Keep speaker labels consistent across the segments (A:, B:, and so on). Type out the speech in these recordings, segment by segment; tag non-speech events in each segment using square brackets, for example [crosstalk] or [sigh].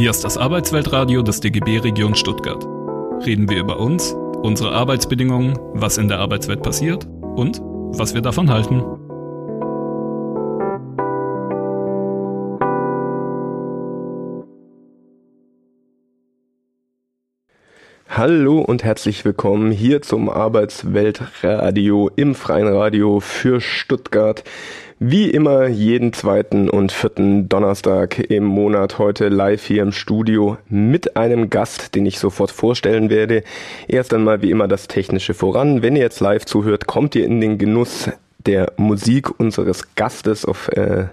A: Hier ist das Arbeitsweltradio des DGB Region Stuttgart. Reden wir über uns, unsere Arbeitsbedingungen, was in der Arbeitswelt passiert und was wir davon halten.
B: Hallo und herzlich willkommen hier zum Arbeitsweltradio im freien Radio für Stuttgart. Wie immer jeden zweiten und vierten Donnerstag im Monat heute live hier im Studio mit einem Gast, den ich sofort vorstellen werde. Erst einmal wie immer das Technische voran. Wenn ihr jetzt live zuhört, kommt ihr in den Genuss der Musik unseres Gastes, auf äh,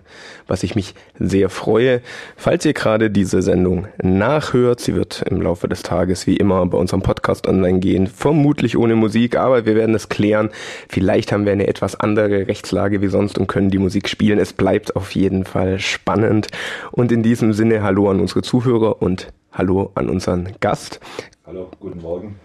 B: was ich mich sehr freue. Falls ihr gerade diese Sendung nachhört, sie wird im Laufe des Tages wie immer bei unserem Podcast online gehen, vermutlich ohne Musik, aber wir werden es klären. Vielleicht haben wir eine etwas andere Rechtslage wie sonst und können die Musik spielen. Es bleibt auf jeden Fall spannend. Und in diesem Sinne Hallo an unsere Zuhörer und Hallo an unseren Gast.
C: Hallo, guten Morgen.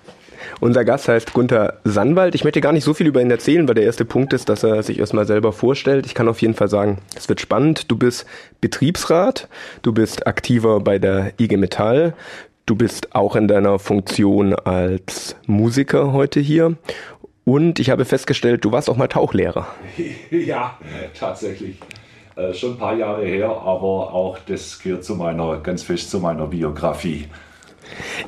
B: Unser Gast heißt Gunther Sandwald. Ich möchte gar nicht so viel über ihn erzählen, weil der erste Punkt ist, dass er sich erstmal selber vorstellt. Ich kann auf jeden Fall sagen, es wird spannend. Du bist Betriebsrat, du bist aktiver bei der IG Metall, du bist auch in deiner Funktion als Musiker heute hier. Und ich habe festgestellt, du warst auch mal Tauchlehrer. [laughs]
C: Ja, tatsächlich. Äh, schon ein paar Jahre her, aber auch das gehört zu meiner, ganz fest zu meiner Biografie.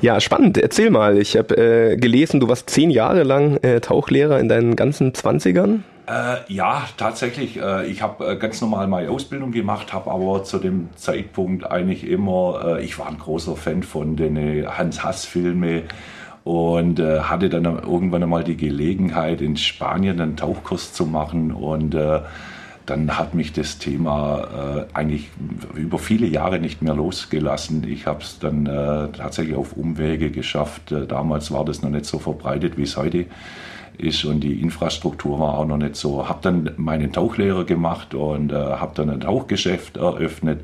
B: Ja, spannend. Erzähl mal. Ich habe äh, gelesen, du warst zehn Jahre lang äh, Tauchlehrer in deinen ganzen Zwanzigern.
C: Äh, ja, tatsächlich. Äh, ich habe äh, ganz normal meine Ausbildung gemacht, habe aber zu dem Zeitpunkt eigentlich immer, äh, ich war ein großer Fan von den Hans-Hass-Filmen und hatte dann irgendwann einmal die Gelegenheit, in Spanien einen Tauchkurs zu machen und dann hat mich das Thema äh, eigentlich über viele Jahre nicht mehr losgelassen. Ich habe es dann äh, tatsächlich auf Umwege geschafft. Äh, damals war das noch nicht so verbreitet, wie es heute ist und die Infrastruktur war auch noch nicht so. Habe dann meinen Tauchlehrer gemacht und äh, habe dann ein Tauchgeschäft eröffnet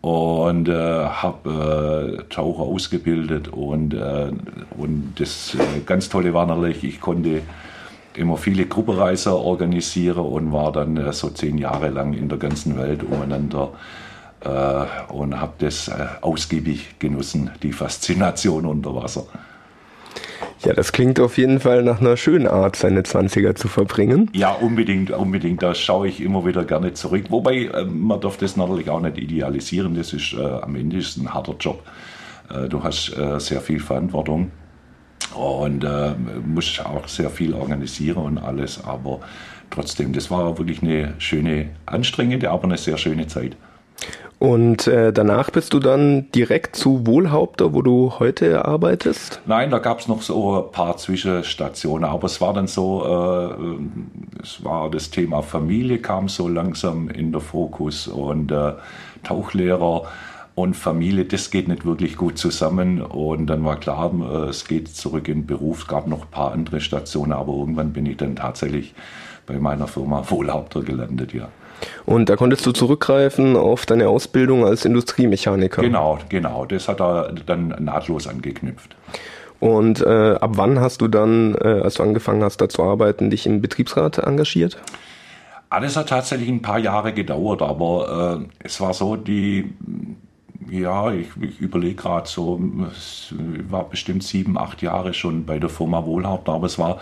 C: und äh, habe äh, Taucher ausgebildet und, äh, und das äh, ganz Tolle war natürlich, ich konnte immer viele Gruppenreise organisiere und war dann äh, so zehn Jahre lang in der ganzen Welt umeinander äh, und habe das äh, ausgiebig genossen, die Faszination unter Wasser.
B: Ja, das klingt auf jeden Fall nach einer schönen Art, seine 20er zu verbringen.
C: Ja, unbedingt, unbedingt. Da schaue ich immer wieder gerne zurück. Wobei, man darf das natürlich auch nicht idealisieren. Das ist äh, am Ende ist ein harter Job. Äh, du hast äh, sehr viel Verantwortung und äh, muss auch sehr viel organisieren und alles, aber trotzdem, das war wirklich eine schöne, anstrengende, aber eine sehr schöne Zeit.
B: Und äh, danach bist du dann direkt zu Wohlhaupter, wo du heute arbeitest?
C: Nein, da gab es noch so ein paar Zwischenstationen, aber es war dann so, äh, es war das Thema Familie kam so langsam in der Fokus und äh, Tauchlehrer und Familie, das geht nicht wirklich gut zusammen. Und dann war klar, äh, es geht zurück in den Beruf. Es gab noch ein paar andere Stationen, aber irgendwann bin ich dann tatsächlich bei meiner Firma [laughs] Wohlhaupter gelandet, ja.
B: Und da konntest du zurückgreifen auf deine Ausbildung als Industriemechaniker.
C: Genau, genau. Das hat er dann nahtlos angeknüpft.
B: Und äh, ab wann hast du dann, äh, als du angefangen hast, da zu arbeiten, dich im Betriebsrat engagiert?
C: Alles hat tatsächlich ein paar Jahre gedauert, aber äh, es war so, die ja, ich, ich überlege gerade so, es war bestimmt sieben, acht Jahre schon bei der Firma Wohlhaupt, aber es war,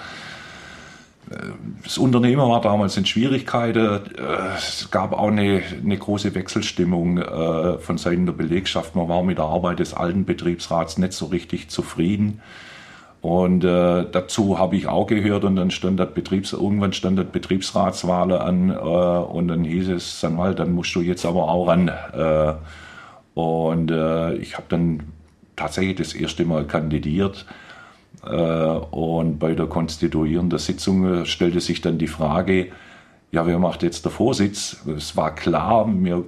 C: äh, das Unternehmen war damals in Schwierigkeiten. Äh, es gab auch eine, eine große Wechselstimmung äh, von Seiten der Belegschaft. Man war mit der Arbeit des alten Betriebsrats nicht so richtig zufrieden. Und äh, dazu habe ich auch gehört und dann stand das Betriebs irgendwann stand das Betriebsratswahl an äh, und dann hieß es dann mal, dann musst du jetzt aber auch ran. Äh, und äh, ich habe dann tatsächlich das erste Mal kandidiert. Äh, und bei der konstituierenden Sitzung äh, stellte sich dann die Frage, ja, wer macht jetzt der Vorsitz? Es war klar, wir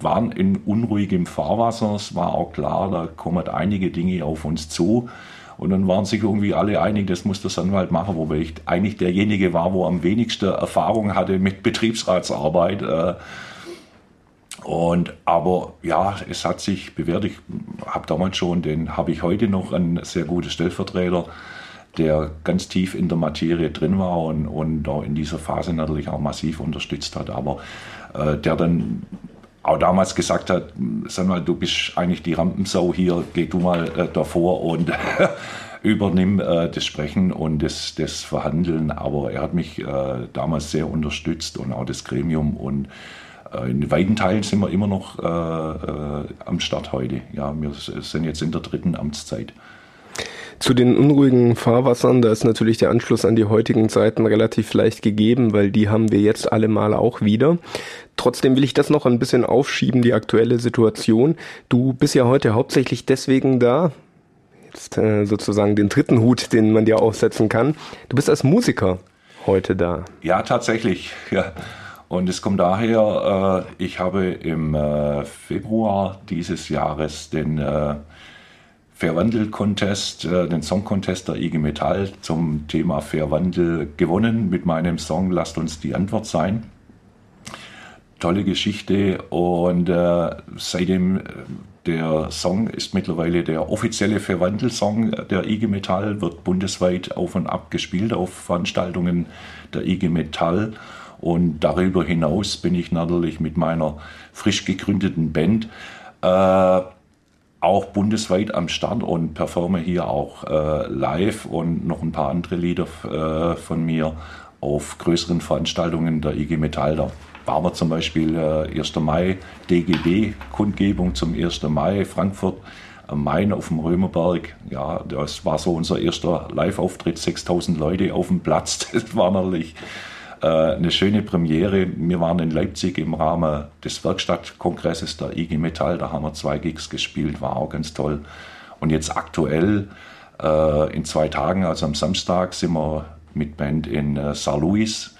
C: waren in unruhigem Fahrwasser. Es war auch klar, da kommen einige Dinge auf uns zu. Und dann waren sich irgendwie alle einig, das muss der Sanwalt machen, wobei ich eigentlich derjenige war, wo am wenigsten Erfahrung hatte mit Betriebsratsarbeit. Und aber ja, es hat sich bewährt. Ich habe damals schon, den habe ich heute noch einen sehr guten Stellvertreter, der ganz tief in der Materie drin war und, und in dieser Phase natürlich auch massiv unterstützt hat. Aber äh, der dann auch damals gesagt hat, sag mal, du bist eigentlich die Rampensau hier, geh du mal äh, davor und [laughs] übernimm äh, das Sprechen und das, das Verhandeln. Aber er hat mich äh, damals sehr unterstützt und auch das Gremium und in weiten Teilen sind wir immer noch äh, äh, am Start heute. Ja, wir sind jetzt in der dritten Amtszeit.
B: Zu den unruhigen Fahrwassern, da ist natürlich der Anschluss an die heutigen Zeiten relativ leicht gegeben, weil die haben wir jetzt alle Mal auch wieder. Trotzdem will ich das noch ein bisschen aufschieben, die aktuelle Situation. Du bist ja heute hauptsächlich deswegen da, jetzt äh, sozusagen den dritten Hut, den man dir aufsetzen kann. Du bist als Musiker heute da.
C: Ja, tatsächlich. Ja. Und es kommt daher, äh, ich habe im äh, Februar dieses Jahres den äh, Fairwandel-Contest, äh, den Song-Contest der IG Metall zum Thema Fairwandel gewonnen mit meinem Song Lasst uns die Antwort sein. Tolle Geschichte und äh, seitdem äh, der Song ist mittlerweile der offizielle Verwandelsong der IG Metall, wird bundesweit auf und ab gespielt auf Veranstaltungen der IG Metall. Und darüber hinaus bin ich natürlich mit meiner frisch gegründeten Band äh, auch bundesweit am Start und performe hier auch äh, live und noch ein paar andere Lieder äh, von mir auf größeren Veranstaltungen der IG Metall. Da waren wir zum Beispiel äh, 1. Mai DGB-Kundgebung zum 1. Mai Frankfurt am Main auf dem Römerberg. Ja, das war so unser erster Live-Auftritt, 6000 Leute auf dem Platz. [laughs] Das war natürlich äh, eine schöne Premiere. Wir waren in Leipzig im Rahmen des Werkstattkongresses der IG Metall. Da haben wir zwei Gigs gespielt, war auch ganz toll. Und jetzt aktuell äh, in zwei Tagen, also am Samstag, sind wir mit Band in äh, St. Louis.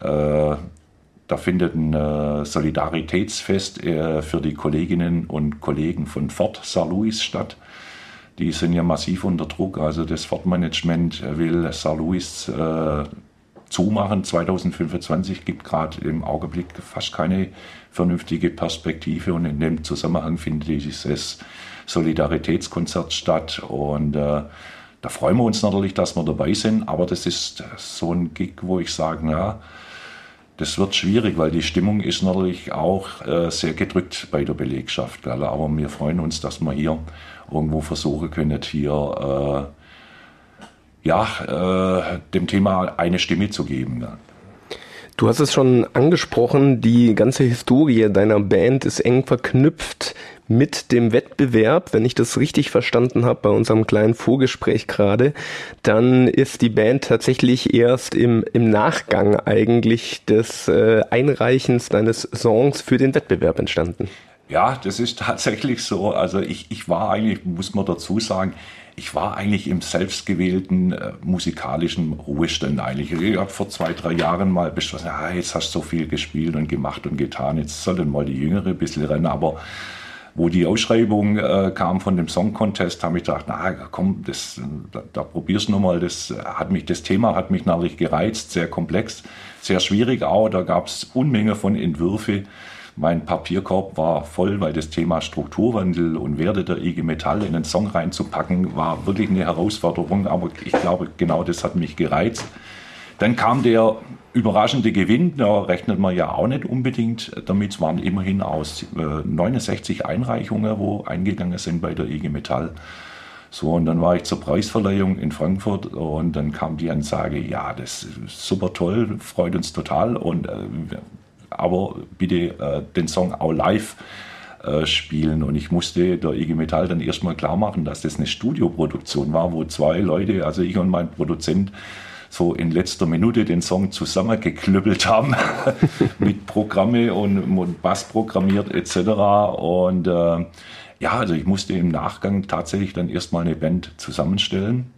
C: Äh, da findet ein äh, Solidaritätsfest äh, für die Kolleginnen und Kollegen von Ford St. Louis statt. Die sind ja massiv unter Druck. Also das Ford-Management will St. Louis äh, zumachen. 2025 gibt gerade im Augenblick fast keine vernünftige Perspektive und in dem Zusammenhang findet dieses Solidaritätskonzert statt und äh, da freuen wir uns natürlich, dass wir dabei sind, aber das ist so ein Gig, wo ich sage, ja, das wird schwierig, weil die Stimmung ist natürlich auch äh, sehr gedrückt bei der Belegschaft. Gell? Aber wir freuen uns, dass wir hier irgendwo versuchen können, hier äh, ja, äh, dem Thema eine Stimme zu geben. Ja.
B: Du hast es schon angesprochen, die ganze Historie deiner Band ist eng verknüpft mit dem Wettbewerb. Wenn ich das richtig verstanden habe bei unserem kleinen Vorgespräch gerade, dann ist die Band tatsächlich erst im, im Nachgang eigentlich des äh, Einreichens deines Songs für den Wettbewerb entstanden.
C: Ja, das ist [laughs] tatsächlich so. Also ich, ich war eigentlich, muss man dazu sagen, ich war eigentlich im selbstgewählten äh, musikalischen Ruhestand eigentlich. Ich habe vor zwei, drei Jahren mal beschlossen, ah, jetzt hast du so viel gespielt und gemacht und getan, jetzt sollen mal die Jüngere ein bisschen rennen. Aber wo die Ausschreibung äh, kam von dem Song Contest, habe ich gedacht, na komm, das, da, da probier's nochmal. Das hat mich, das Thema hat mich natürlich gereizt, sehr komplex, sehr schwierig auch. Da gab es Unmenge von Entwürfe mein Papierkorb war voll, weil das Thema Strukturwandel und Werte der IG Metall in den Song reinzupacken, war wirklich eine Herausforderung. Aber ich glaube, genau das hat mich gereizt. Dann kam der überraschende Gewinn, da rechnet man ja auch nicht unbedingt damit. Es waren immerhin aus 69 äh, Einreichungen, wo eingegangen sind bei der IG Metall. So, und dann war ich zur Preisverleihung in Frankfurt und dann kam die Ansage, ja, das ist super toll, freut uns total und äh, aber bitte äh, den Song auch live äh, spielen. Und ich musste der IG Metall dann erstmal klar machen, dass das eine Studioproduktion war, wo zwei Leute, also ich und mein Produzent, so in letzter Minute den Song zusammengeklüppelt haben [laughs] mit Programme und, Bass programmiert etc. Und äh, ja, also ich musste im Nachgang tatsächlich dann erstmal eine Band zusammenstellen.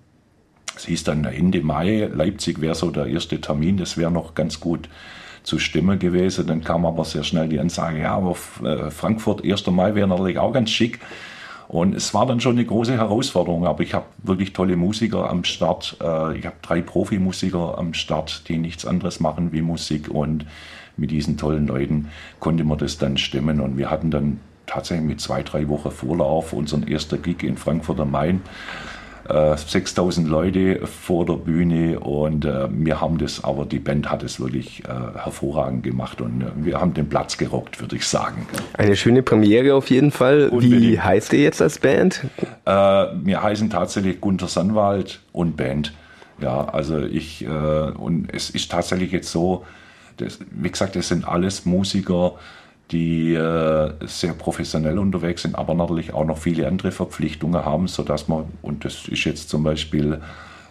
C: Es hieß dann Ende Mai, Leipzig wäre so der erste Termin, das wäre noch ganz gut zu stimmen gewesen. Dann kam aber sehr schnell die Ansage, ja, aber äh, Frankfurt 1. Mai wäre natürlich auch ganz schick. Und es war dann schon eine große Herausforderung, aber ich habe wirklich tolle Musiker am Start. Äh, ich habe drei Profimusiker am Start, die nichts anderes machen wie Musik. Und mit diesen tollen Leuten konnte man das dann stemmen. Und wir hatten dann tatsächlich mit zwei, drei Wochen Vorlauf unseren ersten Gig in Frankfurt am Main. Äh, 6000 Leute vor der Bühne und äh, wir haben das, aber die Band hat es wirklich äh, hervorragend gemacht und äh, wir haben den Platz gerockt, würde ich sagen.
B: Eine schöne Premiere auf jeden Fall. Unbedingt. Wie heißt ihr jetzt als Band?
C: Äh, wir heißen tatsächlich Gunter Sandwald und Band. Ja, also ich, äh, und es ist tatsächlich jetzt so, das, wie gesagt, es sind alles Musiker, die äh, sehr professionell unterwegs sind, aber natürlich auch noch viele andere Verpflichtungen haben, sodass man, und das ist jetzt zum Beispiel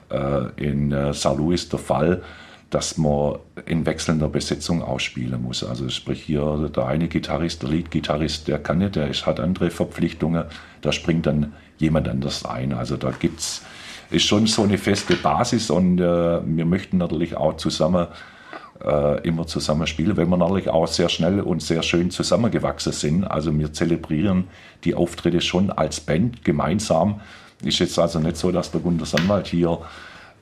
C: äh, in äh, St. Louis der Fall, dass man in wechselnder Besetzung ausspielen muss. Also sprich hier der eine Gitarrist, der Lead-Gitarrist, der kann nicht, der ist, hat andere Verpflichtungen, da springt dann jemand anders ein. Also da gibt's ist schon so eine feste Basis und äh, wir möchten natürlich auch zusammen äh, immer zusammen spielen, weil wir natürlich auch sehr schnell und sehr schön zusammengewachsen sind. Also wir zelebrieren die Auftritte schon als Band gemeinsam. Ist jetzt also nicht so, dass der Gunter Sandwald hier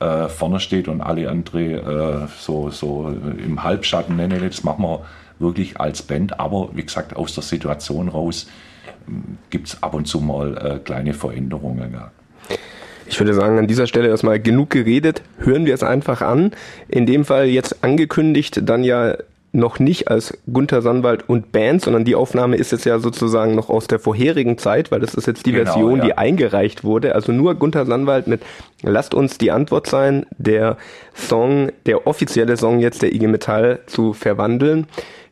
C: äh, vorne steht und alle andere äh, so, so im Halbschatten nennen. Das machen wir wirklich als Band, aber wie gesagt, aus der Situation raus ähm, gibt es ab und zu mal äh, kleine Veränderungen. Ja.
B: Ich würde sagen, an dieser Stelle erstmal genug geredet. Hören wir es einfach an. In dem Fall jetzt angekündigt, dann ja noch nicht als Gunther Sandwald und Band, sondern die Aufnahme ist jetzt ja sozusagen noch aus der vorherigen Zeit, weil das ist jetzt die genau, Version, ja. die eingereicht wurde. Also nur Gunther Sandwald mit Lasst uns die Antwort sein, der Song, der offizielle Song jetzt der IG Metall zu verwandeln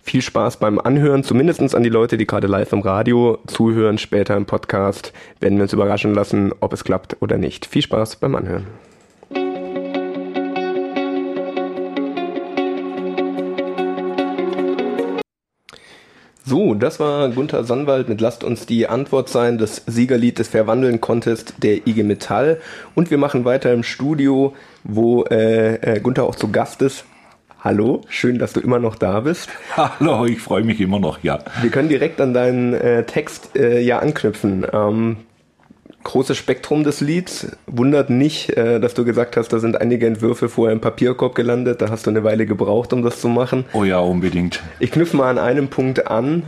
B: viel Spaß beim Anhören, zumindest an die Leute, die gerade live im Radio zuhören, später im Podcast, werden wir uns überraschen lassen, ob es klappt oder nicht. Viel Spaß beim Anhören. So, das war Gunther Sandwald mit Lasst uns die Antwort sein, das Siegerlied des Verwandeln Contest der IG Metall. Und wir machen weiter im Studio, wo äh, äh, Gunther auch zu Gast ist. Hallo, schön, dass du immer noch da bist. [laughs]
C: Hallo, ich freue mich immer noch, ja.
B: Wir können direkt an deinen äh, Text äh, ja anknüpfen. Ähm, großes Spektrum des Lieds. Wundert nicht, äh, dass du gesagt hast, da sind einige Entwürfe vorher im Papierkorb gelandet. Da hast du eine Weile gebraucht, um das zu machen.
C: Oh ja, unbedingt.
B: Ich knüpfe mal an einem Punkt an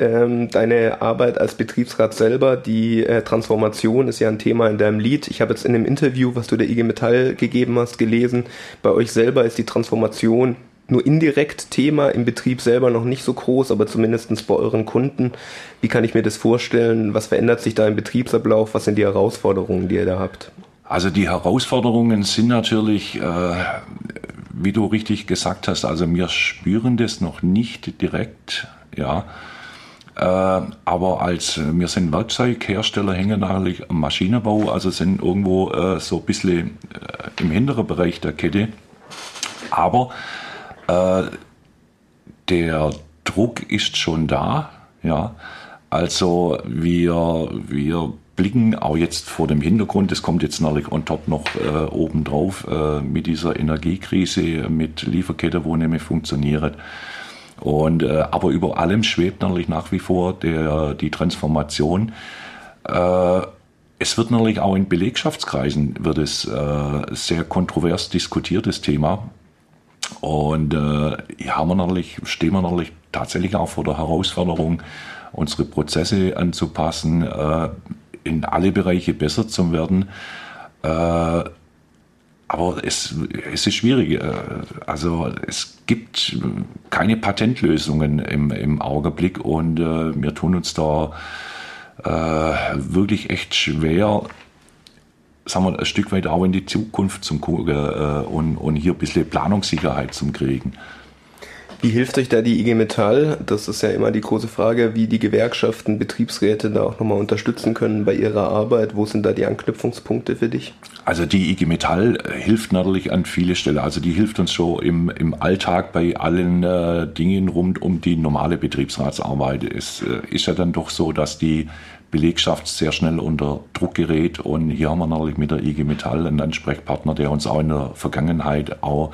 B: ähm, deine Arbeit als Betriebsrat selber, die äh, Transformation ist ja ein Thema in deinem Lied. Ich habe jetzt in dem Interview, was du der IG Metall gegeben hast, gelesen, bei euch selber ist die Transformation nur indirekt Thema, im Betrieb selber noch nicht so groß, aber zumindest bei euren Kunden. Wie kann ich mir das vorstellen? Was verändert sich da im Betriebsablauf? Was sind die Herausforderungen, die ihr da habt?
C: Also die Herausforderungen sind natürlich, äh, wie du richtig gesagt hast, also wir spüren das noch nicht direkt, ja. Äh, aber als wir sind Werkzeughersteller, hängen natürlich am Maschinenbau, also sind irgendwo äh, so ein bisschen äh, im hinteren Bereich der Kette. Aber äh, der Druck ist schon da, ja. Also wir, wir blicken auch jetzt vor dem Hintergrund, das kommt jetzt natürlich on top noch äh, obendrauf äh, mit dieser Energiekrise, mit Lieferkette, wo mehr funktioniert und, äh, aber über allem schwebt natürlich nach wie vor der, die Transformation. Äh, es wird natürlich auch in Belegschaftskreisen wird es äh, sehr kontrovers diskutiertes Thema. Und äh, haben wir natürlich, stehen wir natürlich tatsächlich auch vor der Herausforderung, unsere Prozesse anzupassen, äh, in alle Bereiche besser zu werden. Äh, aber es, es ist schwierig. Äh, also es gibt keine Patentlösungen im, im Augenblick und äh, wir tun uns da äh, wirklich echt schwer, sagen wir, ein Stück weit auch in die Zukunft zu gucken äh, und, und hier ein bisschen Planungssicherheit zu kriegen.
B: Wie hilft euch da die IG Metall? Das ist ja immer die große Frage, wie die Gewerkschaften, Betriebsräte da auch nochmal unterstützen können bei ihrer Arbeit. Wo sind da die Anknüpfungspunkte für dich?
C: Also die IG Metall hilft natürlich an viele Stellen. Also die hilft uns schon im, im Alltag bei allen äh, Dingen rund um die normale Betriebsratsarbeit. Es äh, ist ja dann doch so, dass die Belegschaft sehr schnell unter Druck gerät. Und hier haben wir natürlich mit der IG Metall einen Ansprechpartner, der uns auch in der Vergangenheit auch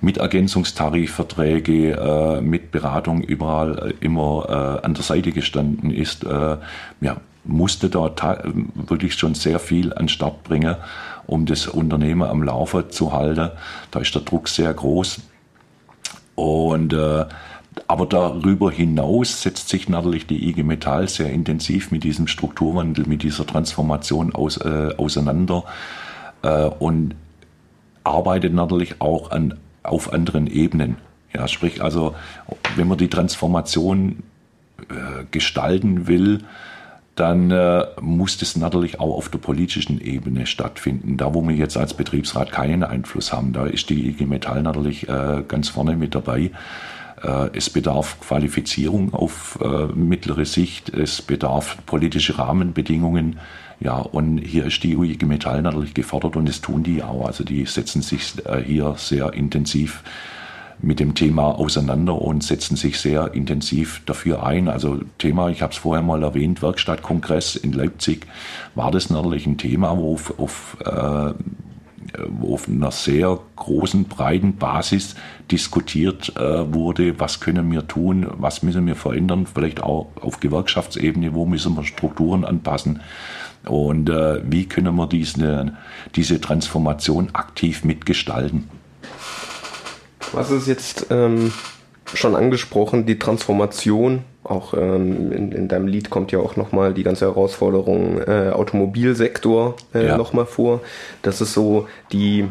C: mit Ergänzungstarifverträge, äh, mit Beratung überall äh, immer äh, an der Seite gestanden ist. Äh, ja, musste da wirklich schon sehr viel an Start bringen, um das Unternehmen am Laufe zu halten. Da ist der Druck sehr groß. Und äh, aber darüber hinaus setzt sich natürlich die IG Metall sehr intensiv mit diesem Strukturwandel, mit dieser Transformation aus, äh, auseinander äh, und arbeitet natürlich auch an, auf anderen Ebenen. Ja, sprich also, wenn man die Transformation äh, gestalten will, dann äh, muss das natürlich auch auf der politischen Ebene stattfinden. Da, wo wir jetzt als Betriebsrat keinen Einfluss haben, da ist die IG Metall natürlich äh, ganz vorne mit dabei. Äh, es bedarf Qualifizierung auf äh, mittlere Sicht, es bedarf politische Rahmenbedingungen. Ja, und hier ist die IG Metall natürlich gefordert und das tun die auch. Also die setzen sich äh, hier sehr intensiv mit dem Thema auseinander und setzen sich sehr intensiv dafür ein. Also Thema, ich habe es vorher mal erwähnt, Werkstattkongress in Leipzig, war das natürlich ein Thema, wo auf, auf, äh, auf einer sehr großen, breiten Basis diskutiert äh, wurde, was können wir tun, was müssen wir verändern, vielleicht auch auf Gewerkschaftsebene, wo müssen wir Strukturen anpassen und äh, wie können wir diese, diese Transformation aktiv mitgestalten.
B: Was ist jetzt ähm, schon angesprochen, die Transformation. Auch ähm, in, in, deinem Lied kommt ja auch nochmal die ganze Herausforderung äh, Automobilsektor äh, ja. nochmal vor. Das ist so die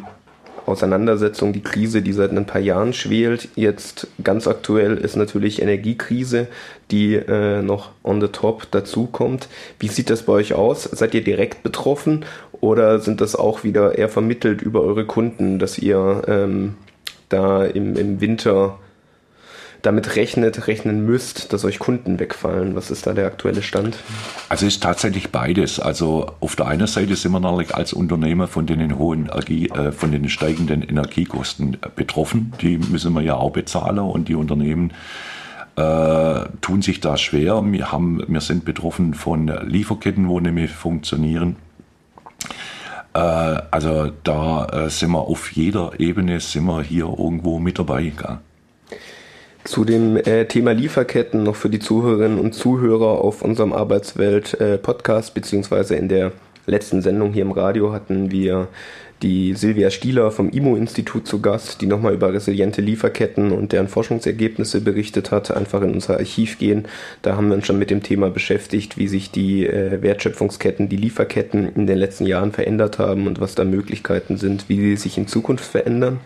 B: Auseinandersetzung, die Krise, die seit ein paar Jahren schwelt. Jetzt ganz aktuell ist natürlich Energiekrise, die äh, noch on the top dazukommt. Wie sieht das bei euch aus? Seid ihr direkt betroffen oder sind das auch wieder eher vermittelt über eure Kunden, dass ihr ähm, da im, im Winter damit rechnet, rechnen müsst, dass euch Kunden wegfallen? Was ist da der aktuelle Stand?
C: Also es ist tatsächlich beides. Also auf der einen Seite sind wir natürlich als Unternehmer von den hohen Energie, äh, von den steigenden Energiekosten betroffen. Die müssen wir ja auch bezahlen und die Unternehmen äh, tun sich da schwer. Wir, haben, wir sind betroffen von Lieferketten, wo mehr funktionieren. Äh, also da äh, sind wir auf jeder Ebene, sind wir hier irgendwo mit dabei. Gell?
B: Zu dem äh, Thema Lieferketten noch für die Zuhörerinnen und Zuhörer auf unserem Arbeitswelt-Podcast, beziehungsweise in der letzten Sendung hier im Radio hatten wir die Silvia Stieler vom IMO-Institut zu Gast, die nochmal über resiliente Lieferketten und deren Forschungsergebnisse berichtet hat. Einfach in unser Archiv gehen. Da haben wir uns schon mit dem Thema beschäftigt, wie sich die äh, Wertschöpfungsketten, die Lieferketten in den letzten Jahren verändert haben und was da Möglichkeiten sind, wie sie sich in Zukunft verändern.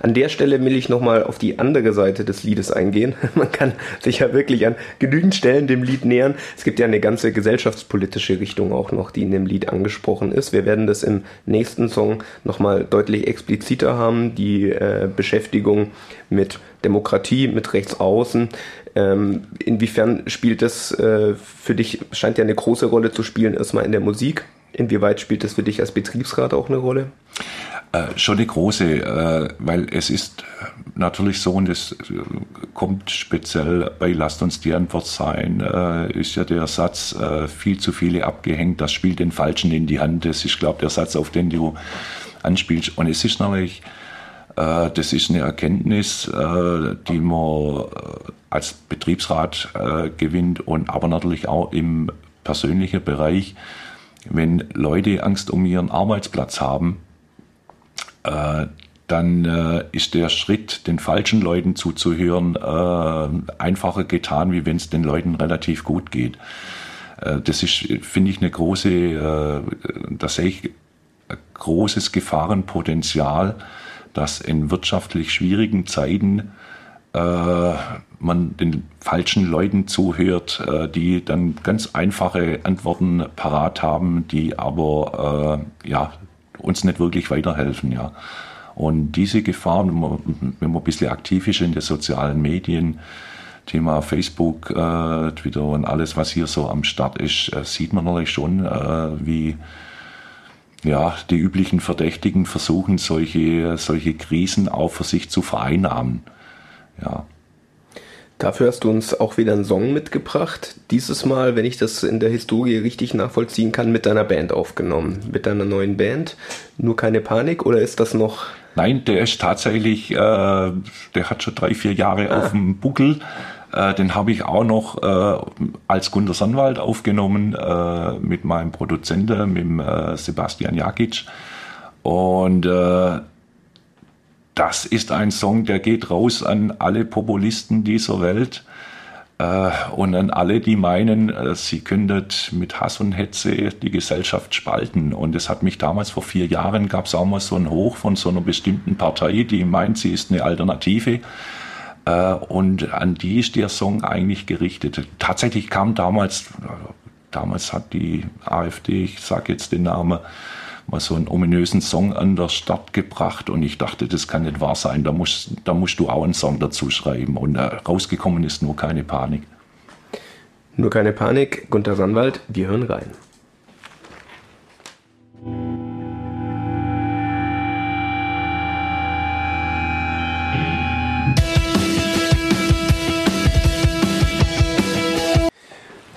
B: An der Stelle will ich nochmal auf die andere Seite des Liedes eingehen. [laughs] Man kann sich ja wirklich an genügend Stellen dem Lied nähern. Es gibt ja eine ganze gesellschaftspolitische Richtung auch noch, die in dem Lied angesprochen ist. Wir werden das im nächsten Song nochmal deutlich expliziter haben, die äh, Beschäftigung mit Demokratie, mit Rechtsaußen. Ähm, inwiefern spielt das äh, für dich, scheint ja eine große Rolle zu spielen, erstmal in der Musik. Inwieweit spielt das für dich als Betriebsrat auch eine Rolle?
C: Äh, schon eine große, äh, weil es ist natürlich so, und das äh, kommt speziell bei Lasst uns die Antwort sein, äh, ist ja der Satz, äh, viel zu viele abgehängt, das spielt den Falschen in die Hand. Das ist, glaube ich, der Satz, auf den du anspielst. Und es ist natürlich, äh, das ist eine Erkenntnis, äh, die man äh, als Betriebsrat äh, gewinnt und aber natürlich auch im persönlichen Bereich, wenn Leute Angst um ihren Arbeitsplatz haben, äh, dann äh, ist der Schritt, den falschen Leuten zuzuhören, einfacher getan, wie wenn es den Leuten relativ gut geht. Das ist, finde ich, eine große, das sehe ich großes Gefahrenpotenzial, dass in wirtschaftlich schwierigen Zeiten äh, man den falschen Leuten zuhört, äh, die dann ganz einfache Antworten parat haben, die aber äh, ja, uns nicht wirklich weiterhelfen. Ja. Und diese Gefahren, wenn man, wenn man ein bisschen aktiv ist in den sozialen Medien, Thema Facebook, äh, Twitter und alles, was hier so am Start ist, äh, sieht man natürlich schon, äh, wie ja, die üblichen Verdächtigen versuchen, solche, solche Krisen auch für sich zu vereinnahmen. Ja.
B: Dafür hast du uns auch wieder einen Song mitgebracht. Dieses Mal, wenn ich das in der Historie richtig nachvollziehen kann, mit deiner Band aufgenommen. Mit deiner neuen Band. Nur keine Panik oder ist das noch?
C: Nein, der ist tatsächlich, äh, der hat schon drei, vier Jahre ah. auf dem Buckel. Äh, den habe ich auch noch äh, als Gunter Sonnwald aufgenommen äh, mit meinem Produzenten, mit dem, äh, Sebastian Jakic. Und äh, das ist ein Song, der geht raus an alle Populisten dieser Welt äh, und an alle, die meinen, sie könntet mit Hass und Hetze die Gesellschaft spalten. Und es hat mich damals vor vier Jahren, gab es auch mal so ein Hoch von so einer bestimmten Partei, die meint, sie ist eine Alternative. Äh, und an die ist der Song eigentlich gerichtet. Tatsächlich kam damals, damals hat die AfD, ich sage jetzt den Namen, mal so einen ominösen Song an der Start gebracht und ich dachte, das kann nicht wahr sein, da musst, da musst du auch einen Song dazu schreiben und äh, rausgekommen ist nur keine Panik.
B: Nur keine Panik, Gunter Sandwald, wir hören rein.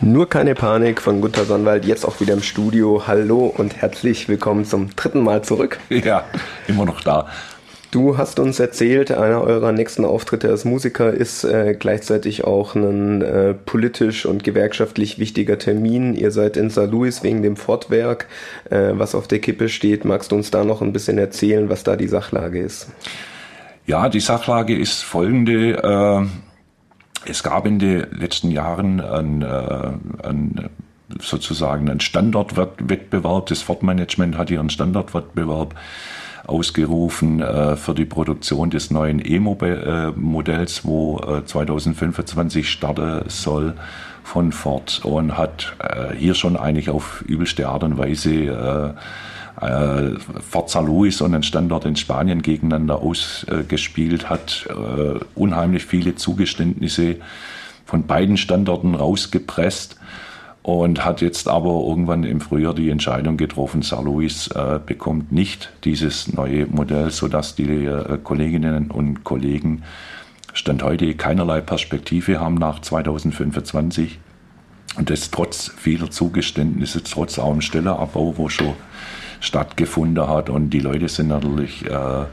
B: Nur keine Panik von Gunther Sonnwald, jetzt auch wieder im Studio. Hallo und herzlich willkommen zum dritten Mal zurück. [laughs]
C: Ja, immer noch da.
B: Du hast uns erzählt, einer eurer nächsten Auftritte als Musiker ist äh, gleichzeitig auch ein äh, politisch und gewerkschaftlich wichtiger Termin. Ihr seid in St. Louis wegen dem Fortwerk, äh, was auf der Kippe steht. Magst du uns da noch ein bisschen erzählen, was da die Sachlage ist?
C: Ja, die Sachlage ist folgende. Äh es gab in den letzten Jahren ein, äh, ein sozusagen einen Standortwettbewerb. Das Fortmanagement hat hier einen Standortwettbewerb ausgerufen äh, für die Produktion des neuen E-Modells, wo äh, 2025 starten soll von Ford und hat äh, hier schon eigentlich auf übelste Art und Weise äh, Forza Luis und einen Standort in Spanien gegeneinander ausgespielt, hat äh, unheimlich viele Zugeständnisse von beiden Standorten rausgepresst und hat jetzt aber irgendwann im Frühjahr die Entscheidung getroffen, Sir Louis äh, bekommt nicht dieses neue Modell, sodass die äh, Kolleginnen und Kollegen Stand heute keinerlei Perspektive haben nach 2025. Und das trotz vieler Zugeständnisse, trotz auch dem Stellerabbau, wo schon stattgefunden hat. Und die Leute sind natürlich äh,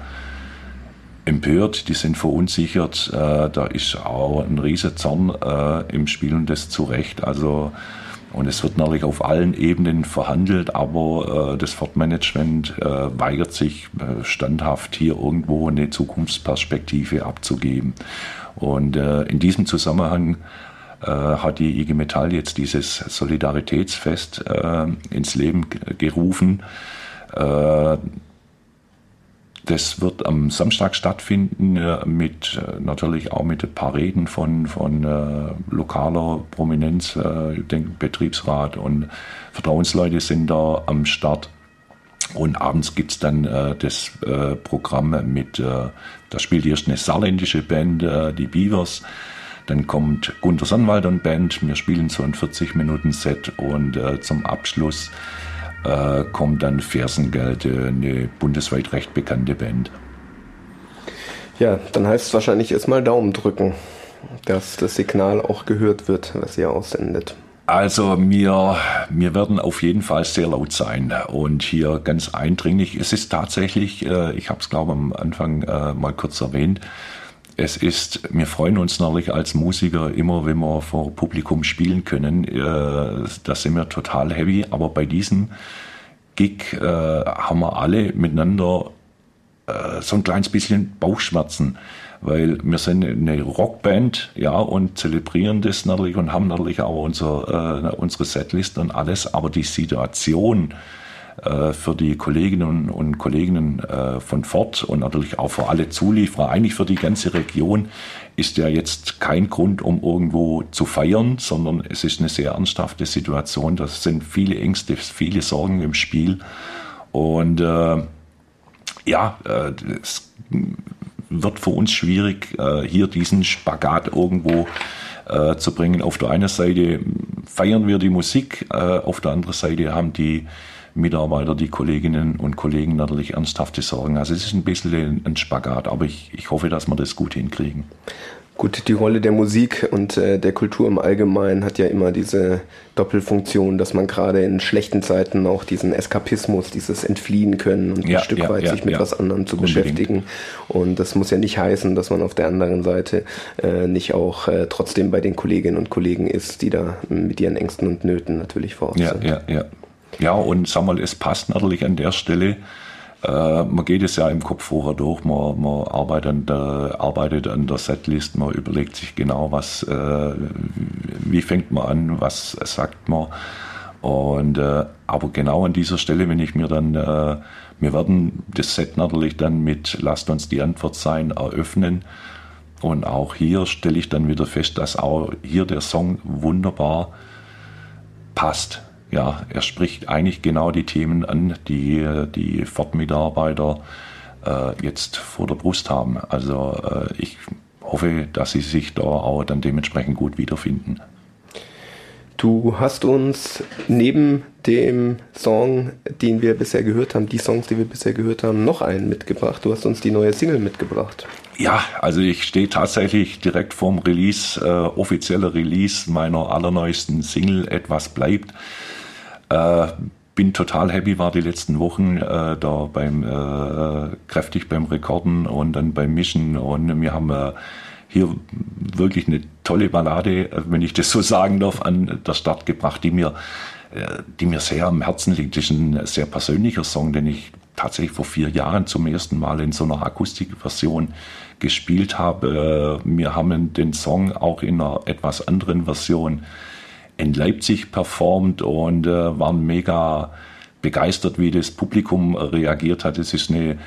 C: empört, die sind verunsichert. Äh, da ist auch ein riesiger Zorn äh, im Spiel und das zu Recht. Also, und es wird natürlich auf allen Ebenen verhandelt, aber äh, das Fortmanagement äh, weigert sich äh, standhaft hier irgendwo eine Zukunftsperspektive abzugeben. Und in diesem Zusammenhang hat die IG Metall jetzt dieses Solidaritätsfest äh, ins Leben gerufen. Äh, das wird am Samstag stattfinden, äh, mit äh, natürlich auch mit ein paar Reden von, von äh, lokaler Prominenz. Äh, ich denke, Betriebsrat und Vertrauensleute sind da am Start. Und abends gibt es dann äh, das Programm mit, da spielt erst eine saarländische Band, die Beavers. Dann kommt Gunter Sonnwald und Band. Wir spielen so ein 40-Minuten-Set und zum Abschluss äh, kommt dann Fersengeld, eine bundesweit recht bekannte Band.
B: Ja, dann heißt es wahrscheinlich erstmal Daumen drücken, dass das Signal auch gehört wird, was ihr aussendet.
C: Also wir, wir werden auf jeden Fall sehr laut sein und hier ganz eindringlich. Es ist tatsächlich, äh, ich habe es glaube am Anfang äh, mal kurz erwähnt, es ist, wir freuen uns natürlich als Musiker immer, wenn wir vor Publikum spielen können. Äh, da sind wir total heavy, aber bei diesem Gig äh, haben wir alle miteinander äh, so ein kleines bisschen Bauchschmerzen, weil wir sind eine Rockband, ja, und zelebrieren das natürlich und haben natürlich auch unser, äh, unsere Setlist und alles, aber die Situation, für die Kolleginnen und Kollegen äh, von Ford und natürlich auch für alle Zulieferer, eigentlich für die ganze Region, ist ja jetzt kein Grund, um irgendwo zu feiern, sondern es ist eine sehr ernsthafte Situation. Das sind viele Ängste, viele Sorgen im Spiel. Und äh, ja, äh, es wird für uns schwierig, äh, hier diesen Spagat irgendwo äh, zu bringen. Auf der einen Seite feiern wir die Musik, äh, auf der anderen Seite haben die Mitarbeiter, die Kolleginnen und Kollegen natürlich ernsthafte Sorgen. Also es ist ein bisschen ein Spagat, aber ich, ich hoffe, dass wir das gut hinkriegen.
B: Gut, die Rolle der Musik und äh, der Kultur im Allgemeinen hat ja immer diese Doppelfunktion, dass man gerade in schlechten Zeiten auch diesen Eskapismus, dieses Entfliehen können und ja, ein Stück ja, weit ja, sich mit was anderem zu Unbedingt. beschäftigen. Und das muss ja nicht heißen, dass man auf der anderen Seite äh, nicht auch äh, trotzdem bei den Kolleginnen und Kollegen ist, die da mit ihren Ängsten und Nöten natürlich vor Ort
C: ja,
B: sind.
C: Ja, ja, ja, und sag mal, es passt natürlich an der Stelle, Äh, man geht es ja im Kopf vorher durch, man, man arbeitet, an der, arbeitet an der Setlist, man überlegt sich genau, was, äh, wie fängt man an, was sagt man. Und äh, aber genau an dieser Stelle, wenn ich mir dann, äh, wir werden das Set natürlich dann mit Lasst uns die Antwort sein eröffnen. Und auch hier stelle ich dann wieder fest, dass auch hier der Song wunderbar passt. Ja, er spricht eigentlich genau die Themen an, die die Ford-Mitarbeiter äh, jetzt vor der Brust haben. Also äh, ich hoffe, dass sie sich da auch dann dementsprechend gut wiederfinden.
B: Du hast uns neben dem Song, den wir bisher gehört haben, die Songs, die wir bisher gehört haben, noch einen mitgebracht. Du hast uns die neue Single mitgebracht.
C: Ja, also ich stehe tatsächlich direkt vorm Release, äh, offizieller Release meiner allerneuesten Single Etwas bleibt. Äh, bin total happy, war die letzten Wochen äh, da beim äh, kräftig beim Rekorden und dann beim Mischen und wir haben äh, hier wirklich eine tolle Ballade, äh, wenn ich das so [laughs] sagen darf, an der Start gebracht, die mir, äh, die mir sehr am Herzen liegt. Das ist ein sehr persönlicher Song, den ich tatsächlich vor vier Jahren zum ersten Mal in so einer Akustikversion gespielt habe. Äh, wir haben den Song auch in einer etwas anderen Version in Leipzig performt und waren mega begeistert, wie das Publikum reagiert hat. Es ist eine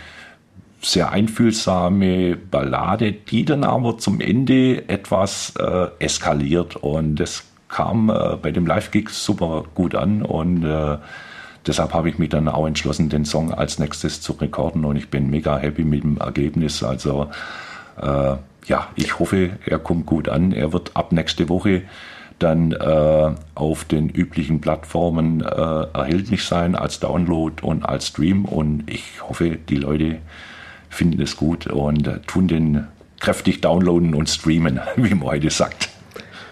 C: sehr einfühlsame Ballade, die dann aber zum Ende etwas äh, eskaliert und das kam äh, bei dem Live-Gig super gut an und äh, deshalb habe ich mich dann auch entschlossen, den Song als nächstes zu rekorden und ich bin mega happy mit dem Ergebnis. Also äh, ja, ich hoffe, er kommt gut an. Er wird ab nächste Woche dann äh, auf den üblichen Plattformen äh, erhältlich sein als Download und als Stream und ich hoffe, die Leute finden es gut und äh, tun den kräftig downloaden und streamen, [laughs] wie man heute sagt.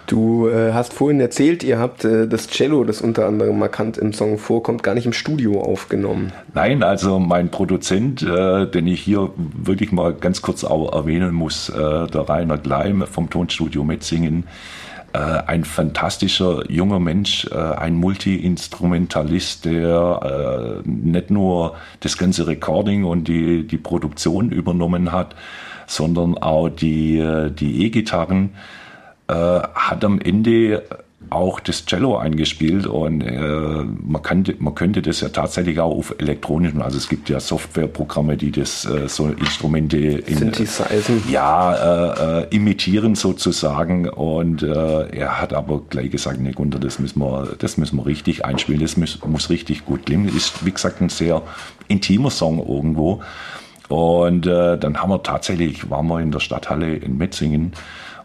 B: Du äh, hast vorhin erzählt, ihr habt äh, das Cello, das unter anderem markant im Song vorkommt, gar nicht im Studio aufgenommen.
C: Nein, also mein Produzent, äh, den ich hier wirklich mal ganz kurz auch erwähnen muss, der Rainer Gleim vom Tonstudio Metzingen, ein fantastischer junger Mensch, äh, ein Multi-Instrumentalist, der äh, nicht nur das ganze Recording und die, die Produktion übernommen hat, sondern auch die, die E-Gitarren, hat am Ende auch das Cello eingespielt und äh, man, kann, man könnte das ja tatsächlich auch auf elektronischen, also es gibt ja Softwareprogramme, die das äh, so Instrumente in,
B: Synthesizen.
C: Ja, äh, äh, imitieren sozusagen und äh, er hat aber gleich gesagt, ne Gunter, das müssen wir, das müssen wir richtig einspielen, das muss, muss richtig gut klingen. Ist wie gesagt ein sehr intimer Song irgendwo und äh, dann haben wir tatsächlich, waren wir in der Stadthalle in Metzingen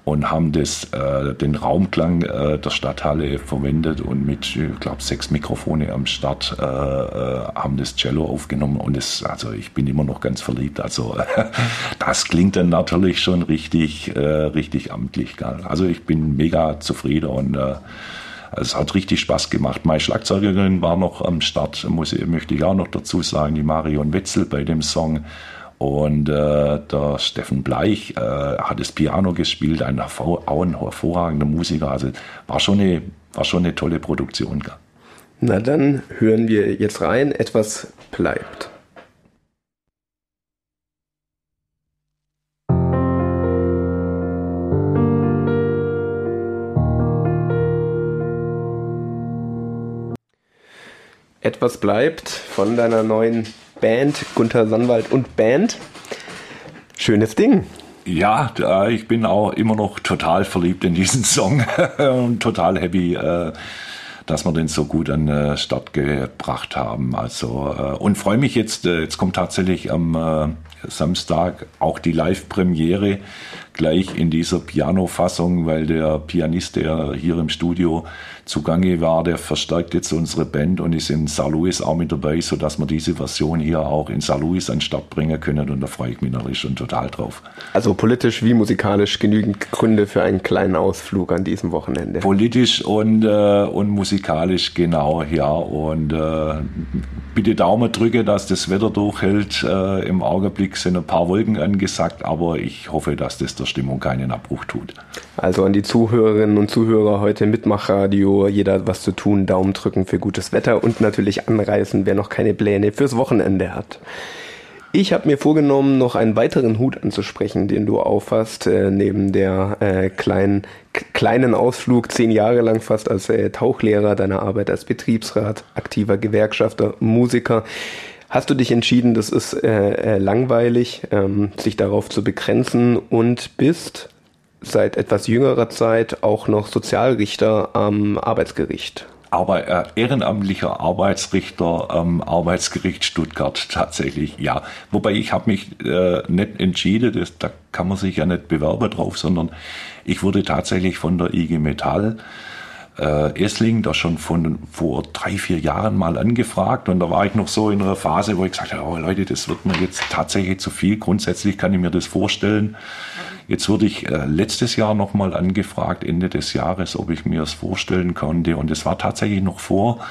C: und haben das, äh, den Raumklang äh, der Stadthalle verwendet und mit, ich glaube, sechs Mikrofone am Start äh, äh, haben das Cello aufgenommen und es, also ich bin immer noch ganz verliebt. Also [laughs] das klingt dann natürlich schon richtig, äh, richtig amtlich. Gell? Also ich bin mega zufrieden und äh, es hat richtig Spaß gemacht. Meine Schlagzeugerin war noch am Start, muss, möchte ich auch noch dazu sagen, die Marion Wetzel bei dem Song. Und äh, der Steffen Bleich äh, hat das Piano gespielt, ein, auch ein hervorragender Musiker. Also war schon eine, war schon eine tolle Produktion.
B: Na dann hören wir jetzt rein, etwas bleibt. Etwas bleibt von deiner neuen Band, Gunther Sonnwald und Band. Schönes Ding.
C: Ja, ich bin auch immer noch total verliebt in diesen Song [laughs] und total happy, äh, dass wir den so gut an den Start gebracht haben. Also äh, und freue mich jetzt. Äh, jetzt kommt tatsächlich am Samstag auch die Live-Premiere gleich in dieser Piano-Fassung, weil der Pianist, der hier im Studio zugange war, der verstärkt jetzt unsere Band und ist in St. Louis auch mit dabei, sodass wir diese Version hier auch in St. Louis an Start bringen können und da freue ich mich natürlich schon total drauf.
B: Also politisch wie musikalisch genügend Gründe für einen kleinen Ausflug an diesem Wochenende.
C: Politisch und, äh, und musikalisch genau, ja und äh, bitte Daumen drücke, dass das Wetter durchhält. Äh, Im Augenblick sind ein paar Wolken angesagt, aber ich hoffe, dass das der Stimmung keinen Abbruch tut.
B: Also an die Zuhörerinnen und Zuhörer heute Mitmachradio jeder was zu tun, Daumen drücken für gutes Wetter und natürlich anreißen, wer noch keine Pläne fürs Wochenende hat. Ich habe mir vorgenommen, noch einen weiteren Hut anzusprechen, den du aufhast, äh, neben der äh, kleinen, kleinen Ausflug, zehn Jahre lang fast als äh, Tauchlehrer, deiner Arbeit als Betriebsrat, aktiver Gewerkschafter, Musiker. Hast du dich entschieden, das ist äh, äh, langweilig, ähm, sich darauf zu begrenzen und bist seit etwas jüngerer Zeit auch noch Sozialrichter am Arbeitsgericht?
C: Aber äh, ehrenamtlicher Arbeitsrichter am Arbeitsgericht Stuttgart tatsächlich, ja. Wobei ich habe mich äh, nicht entschieden, das, da kann man sich ja nicht bewerben drauf, sondern ich wurde tatsächlich von der IG Metall äh, Essling da schon von vor drei, vier Jahren mal angefragt und da war ich noch so in einer Phase, wo ich gesagt habe, oh Leute, das wird mir jetzt tatsächlich zu viel. Grundsätzlich kann ich mir das vorstellen. Jetzt wurde ich äh, letztes Jahr nochmal angefragt, Ende des Jahres, ob ich mir das vorstellen konnte. Und es war tatsächlich noch vor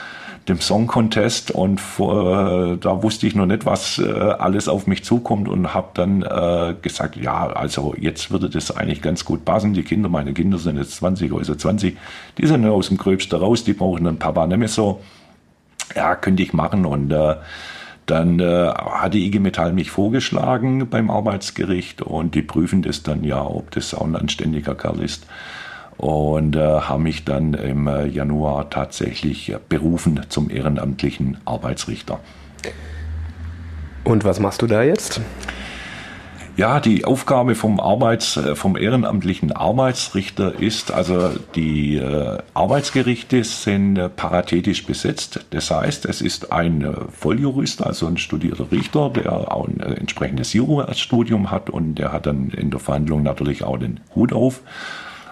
C: dem Song Contest und äh, da wusste ich noch nicht, was äh, alles auf mich zukommt und habe dann äh, gesagt, ja, also jetzt würde das eigentlich ganz gut passen. Die Kinder, meine Kinder sind jetzt 20, also 20, die sind aus dem Gröbsten raus, die brauchen einen Papa nicht mehr so. Ja, könnte ich machen und äh, dann äh, hat die IG Metall mich vorgeschlagen beim Arbeitsgericht und die prüfen das dann ja, ob das auch ein anständiger Kerl ist. Und äh, haben mich dann im äh, Januar tatsächlich berufen zum ehrenamtlichen Arbeitsrichter.
B: Und was machst du da jetzt?
C: Ja, die Aufgabe vom Arbeits, äh, vom ehrenamtlichen Arbeitsrichter ist, also die äh, Arbeitsgerichte sind äh, paritätisch besetzt. Das heißt, es ist ein äh, Volljurist, also ein studierter Richter, der auch ein äh, entsprechendes Jurastudium hat und der hat dann in der Verhandlung natürlich auch den Hut auf.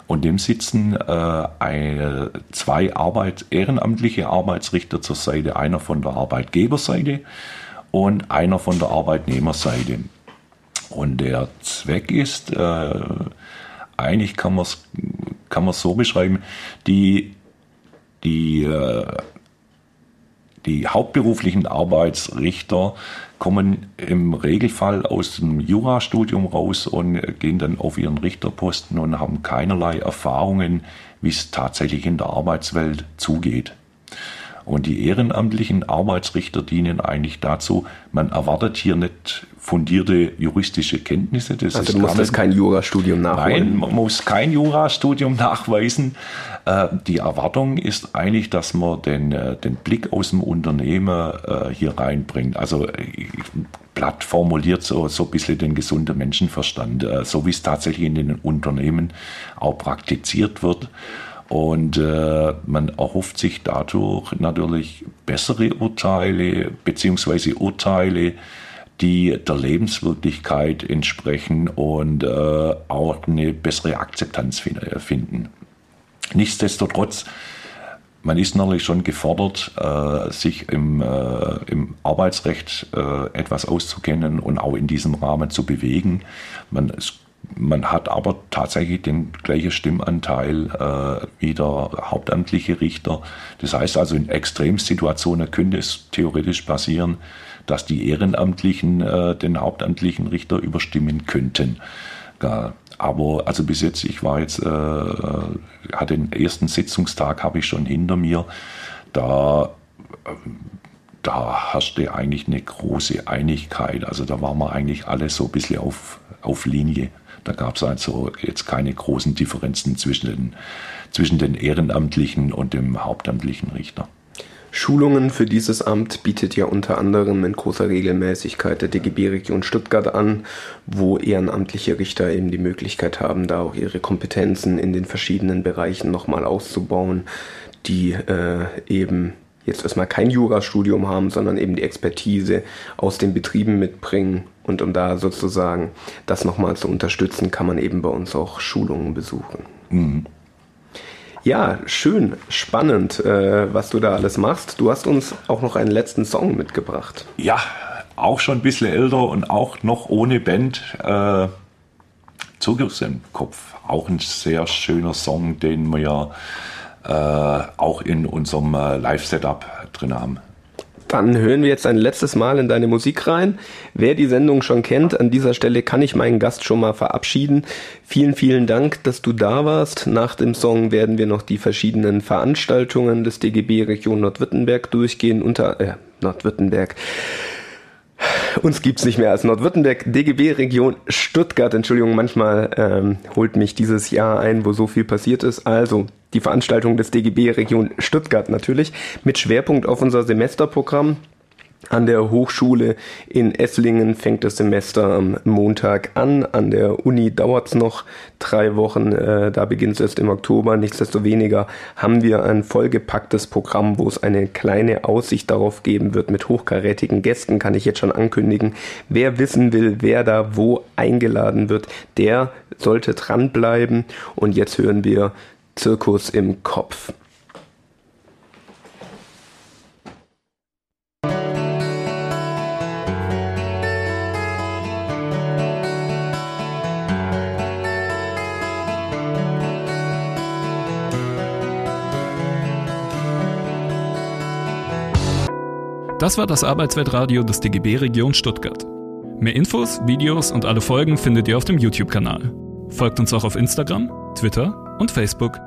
C: Und dem sitzen äh, eine, zwei Arbeit, ehrenamtliche Arbeitsrichter zur Seite, einer von der Arbeitgeberseite und einer von der Arbeitnehmerseite. Und der Zweck ist, äh, eigentlich kann man es kann so beschreiben, die, die, äh, die hauptberuflichen Arbeitsrichter kommen im Regelfall aus dem Jurastudium raus und gehen dann auf ihren Richterposten und haben keinerlei Erfahrungen, wie es tatsächlich in der Arbeitswelt zugeht. Und die ehrenamtlichen Arbeitsrichter dienen eigentlich dazu, man erwartet hier nicht fundierte juristische Kenntnisse.
B: Das also du musst das kein Jurastudium nachweisen?
C: Nein, man muss kein Jurastudium [laughs] nachweisen. Äh, die Erwartung ist eigentlich, dass man den, äh, den Blick aus dem Unternehmen äh, hier reinbringt. Also platt formuliert so, so ein bisschen den gesunden Menschenverstand, so wie es tatsächlich in den Unternehmen auch praktiziert wird. Und äh, man erhofft sich dadurch natürlich bessere Urteile beziehungsweise Urteile, die der Lebenswirklichkeit entsprechen und äh, auch eine bessere Akzeptanz finden. Nichtsdestotrotz, man ist natürlich schon gefordert, äh, sich im, äh, im Arbeitsrecht äh, etwas auszukennen und auch in diesem Rahmen zu bewegen. Man, es man hat aber tatsächlich den gleichen Stimmanteil äh, wie der hauptamtliche Richter. Das heißt also, in Extremsituationen könnte es theoretisch passieren, dass die Ehrenamtlichen äh, den hauptamtlichen Richter überstimmen könnten. Ja, aber also bis jetzt, ich war jetzt, äh, hatte den ersten Sitzungstag habe ich schon hinter mir. Da da herrschte eigentlich eine große Einigkeit. Also da waren wir eigentlich alle so ein bisschen auf, auf Linie. Da gab es also jetzt keine großen Differenzen zwischen den, zwischen den Ehrenamtlichen und dem hauptamtlichen Richter.
B: Schulungen für dieses Amt bietet ja unter anderem in großer Regelmäßigkeit der DGB-Region Stuttgart an, wo ehrenamtliche Richter eben die Möglichkeit haben, da auch ihre Kompetenzen in den verschiedenen Bereichen nochmal auszubauen, die äh, eben jetzt erstmal kein Jurastudium haben, sondern eben die Expertise aus den Betrieben mitbringen. Und um da sozusagen das nochmal zu unterstützen, kann man eben bei uns auch Schulungen besuchen. Mhm. Ja, schön, spannend, äh, was du da alles machst. Du hast uns auch noch einen letzten Song mitgebracht.
C: Ja, auch schon ein bisschen älter und auch noch ohne Band. Äh, Zugriffs im Kopf. Auch ein sehr schöner Song, den wir ja äh, auch in unserem äh, Live-Setup drin haben.
B: Dann hören wir jetzt ein letztes Mal in deine Musik rein. Wer die Sendung schon kennt, an dieser Stelle kann ich meinen Gast schon mal verabschieden. Vielen, vielen Dank, dass du da warst. Nach dem Song werden wir noch die verschiedenen Veranstaltungen des DGB Region Nordwürttemberg durchgehen, unter äh, Nordwürttemberg uns gibt's nicht mehr als Nordwürttemberg, DGB Region Stuttgart. Entschuldigung, manchmal ähm, holt mich dieses Jahr ein, wo so viel passiert ist. Also die Veranstaltung des DGB Region Stuttgart natürlich mit Schwerpunkt auf unser Semesterprogramm. An der Hochschule in Esslingen fängt das Semester am Montag an. An der Uni dauert es noch drei Wochen. Äh, da beginnt es erst im Oktober. Nichtsdestoweniger haben wir ein vollgepacktes Programm, wo es eine kleine Aussicht darauf geben wird mit hochkarätigen Gästen, kann ich jetzt schon ankündigen. Wer wissen will, wer da wo eingeladen wird, der sollte dranbleiben. Und jetzt hören wir Zirkus im Kopf.
A: Das war das Arbeitsweltradio des DGB Region Stuttgart. Mehr Infos, Videos und alle Folgen findet ihr auf dem YouTube-Kanal. Folgt uns auch auf Instagram, Twitter und Facebook.